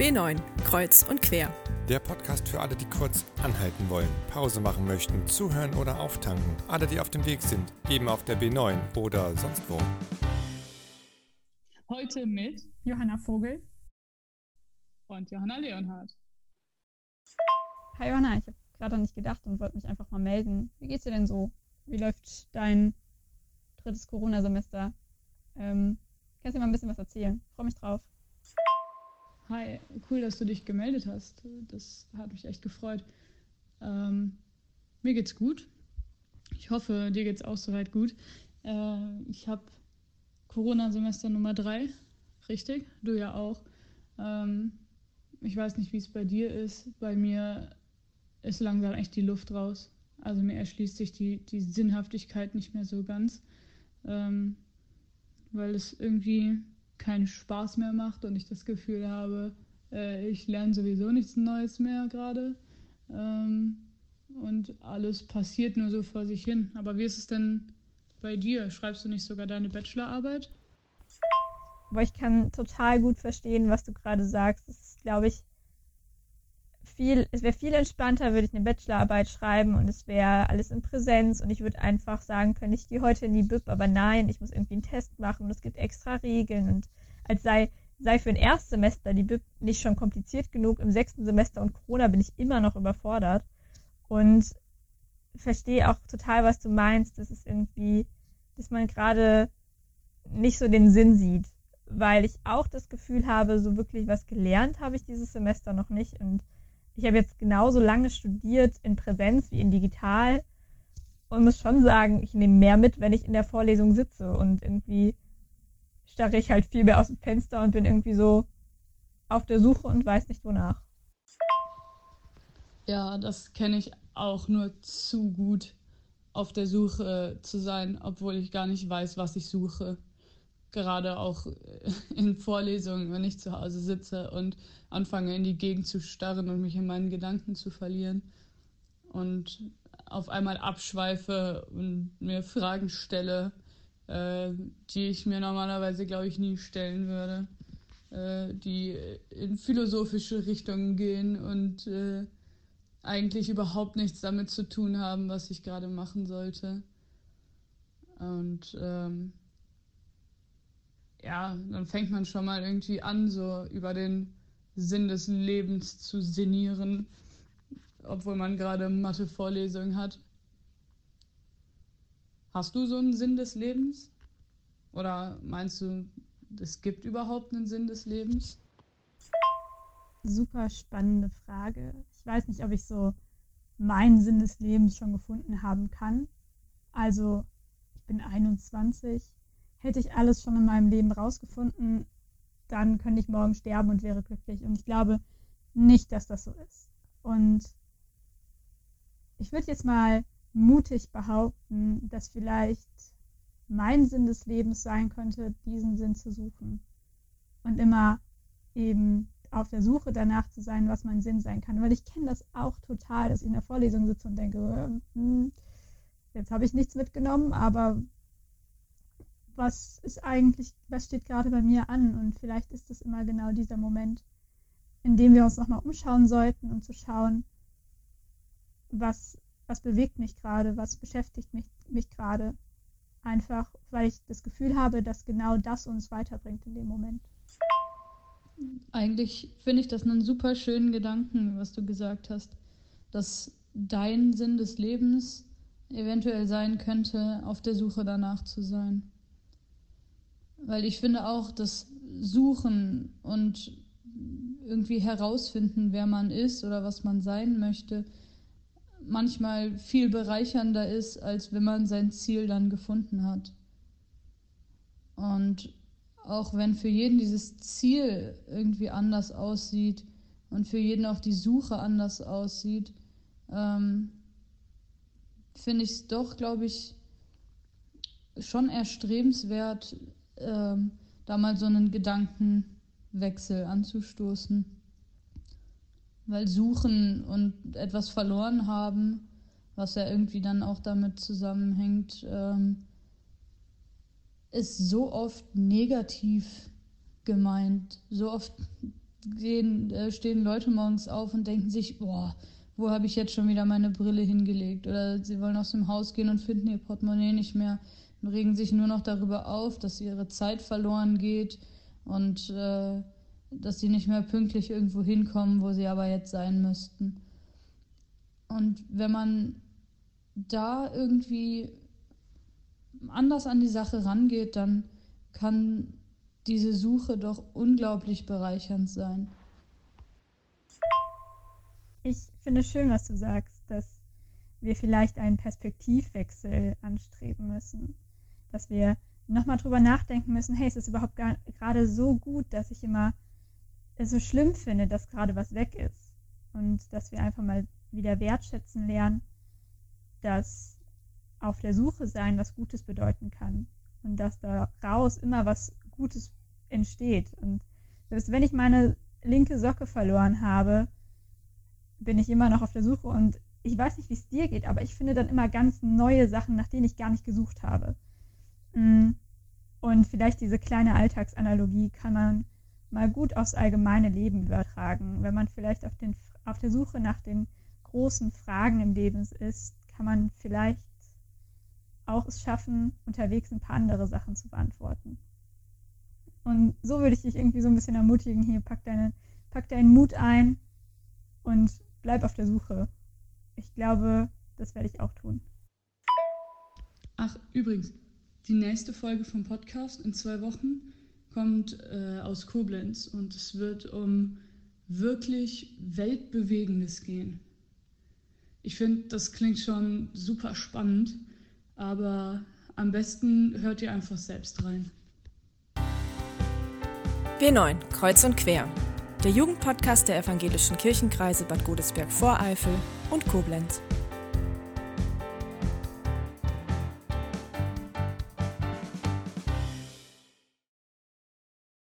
B9, Kreuz und Quer. Der Podcast für alle, die kurz anhalten wollen, Pause machen möchten, zuhören oder auftanken. Alle, die auf dem Weg sind, eben auf der B9 oder sonst wo. Heute mit Johanna Vogel und Johanna Leonhardt. Hi Johanna, ich habe gerade an dich gedacht und wollte mich einfach mal melden. Wie geht's dir denn so? Wie läuft dein drittes Corona-Semester? Ähm, kannst du dir mal ein bisschen was erzählen? Freue mich drauf. Hi, cool, dass du dich gemeldet hast. Das hat mich echt gefreut. Ähm, mir geht's gut. Ich hoffe, dir geht's auch soweit gut. Äh, ich habe Corona-Semester Nummer drei, richtig? Du ja auch. Ähm, ich weiß nicht, wie es bei dir ist. Bei mir ist langsam echt die Luft raus. Also mir erschließt sich die, die Sinnhaftigkeit nicht mehr so ganz, ähm, weil es irgendwie keinen Spaß mehr macht und ich das Gefühl habe, äh, ich lerne sowieso nichts Neues mehr gerade. Ähm, und alles passiert nur so vor sich hin. Aber wie ist es denn bei dir? Schreibst du nicht sogar deine Bachelorarbeit? Aber ich kann total gut verstehen, was du gerade sagst. Das ist, glaube ich, viel, es wäre viel entspannter, würde ich eine Bachelorarbeit schreiben und es wäre alles in Präsenz und ich würde einfach sagen können, ich gehe heute in die BIP, aber nein, ich muss irgendwie einen Test machen und es gibt extra Regeln und als sei, sei für ein Erstsemester die BIP nicht schon kompliziert genug, im sechsten Semester und Corona bin ich immer noch überfordert und verstehe auch total, was du meinst, dass es irgendwie, dass man gerade nicht so den Sinn sieht, weil ich auch das Gefühl habe, so wirklich was gelernt habe ich dieses Semester noch nicht und ich habe jetzt genauso lange studiert in Präsenz wie in digital und muss schon sagen, ich nehme mehr mit, wenn ich in der Vorlesung sitze und irgendwie starre ich halt viel mehr aus dem Fenster und bin irgendwie so auf der Suche und weiß nicht wonach. Ja, das kenne ich auch nur zu gut, auf der Suche zu sein, obwohl ich gar nicht weiß, was ich suche gerade auch in Vorlesungen, wenn ich zu Hause sitze und anfange in die Gegend zu starren und mich in meinen Gedanken zu verlieren und auf einmal abschweife und mir Fragen stelle, äh, die ich mir normalerweise, glaube ich, nie stellen würde, äh, die in philosophische Richtungen gehen und äh, eigentlich überhaupt nichts damit zu tun haben, was ich gerade machen sollte. Und ähm, ja, dann fängt man schon mal irgendwie an, so über den Sinn des Lebens zu sinnieren, obwohl man gerade Mathe-Vorlesungen hat. Hast du so einen Sinn des Lebens? Oder meinst du, es gibt überhaupt einen Sinn des Lebens? Super spannende Frage. Ich weiß nicht, ob ich so meinen Sinn des Lebens schon gefunden haben kann. Also, ich bin 21 hätte ich alles schon in meinem Leben rausgefunden, dann könnte ich morgen sterben und wäre glücklich. Und ich glaube nicht, dass das so ist. Und ich würde jetzt mal mutig behaupten, dass vielleicht mein Sinn des Lebens sein könnte, diesen Sinn zu suchen. Und immer eben auf der Suche danach zu sein, was mein Sinn sein kann. Weil ich kenne das auch total, dass ich in der Vorlesung sitze und denke, hm, jetzt habe ich nichts mitgenommen, aber was ist eigentlich, was steht gerade bei mir an? Und vielleicht ist es immer genau dieser Moment, in dem wir uns nochmal umschauen sollten, um zu schauen, was, was bewegt mich gerade, was beschäftigt mich, mich gerade. Einfach, weil ich das Gefühl habe, dass genau das uns weiterbringt in dem Moment. Eigentlich finde ich das einen super schönen Gedanken, was du gesagt hast, dass dein Sinn des Lebens eventuell sein könnte, auf der Suche danach zu sein. Weil ich finde auch, dass Suchen und irgendwie herausfinden, wer man ist oder was man sein möchte, manchmal viel bereichernder ist, als wenn man sein Ziel dann gefunden hat. Und auch wenn für jeden dieses Ziel irgendwie anders aussieht und für jeden auch die Suche anders aussieht, ähm, finde ich es doch, glaube ich, schon erstrebenswert, ähm, da mal so einen Gedankenwechsel anzustoßen. Weil suchen und etwas verloren haben, was ja irgendwie dann auch damit zusammenhängt, ähm, ist so oft negativ gemeint, so oft gehen, äh, stehen Leute morgens auf und denken sich, boah, wo habe ich jetzt schon wieder meine Brille hingelegt? Oder sie wollen aus dem Haus gehen und finden ihr Portemonnaie nicht mehr und regen sich nur noch darüber auf, dass ihre Zeit verloren geht und äh, dass sie nicht mehr pünktlich irgendwo hinkommen, wo sie aber jetzt sein müssten. Und wenn man da irgendwie anders an die Sache rangeht, dann kann diese Suche doch unglaublich bereichernd sein. Ich finde es schön, was du sagst, dass wir vielleicht einen Perspektivwechsel anstreben müssen. Dass wir nochmal drüber nachdenken müssen, hey, ist es überhaupt gerade so gut, dass ich immer so schlimm finde, dass gerade was weg ist. Und dass wir einfach mal wieder wertschätzen lernen, dass auf der Suche sein was Gutes bedeuten kann. Und dass daraus immer was Gutes entsteht. Und selbst wenn ich meine linke Socke verloren habe, bin ich immer noch auf der Suche und ich weiß nicht, wie es dir geht, aber ich finde dann immer ganz neue Sachen, nach denen ich gar nicht gesucht habe. Mm. Und vielleicht diese kleine Alltagsanalogie kann man mal gut aufs allgemeine Leben übertragen. Wenn man vielleicht auf, den, auf der Suche nach den großen Fragen im Leben ist, kann man vielleicht auch es schaffen, unterwegs ein paar andere Sachen zu beantworten. Und so würde ich dich irgendwie so ein bisschen ermutigen, hier pack, deine, pack deinen Mut ein und bleib auf der Suche. Ich glaube, das werde ich auch tun. Ach, übrigens, die nächste Folge vom Podcast in zwei Wochen kommt äh, aus Koblenz und es wird um wirklich Weltbewegendes gehen. Ich finde, das klingt schon super spannend, aber am besten hört ihr einfach selbst rein. B9, Kreuz und Quer. Der Jugendpodcast der evangelischen Kirchenkreise Bad Godesberg-Voreifel und Koblenz.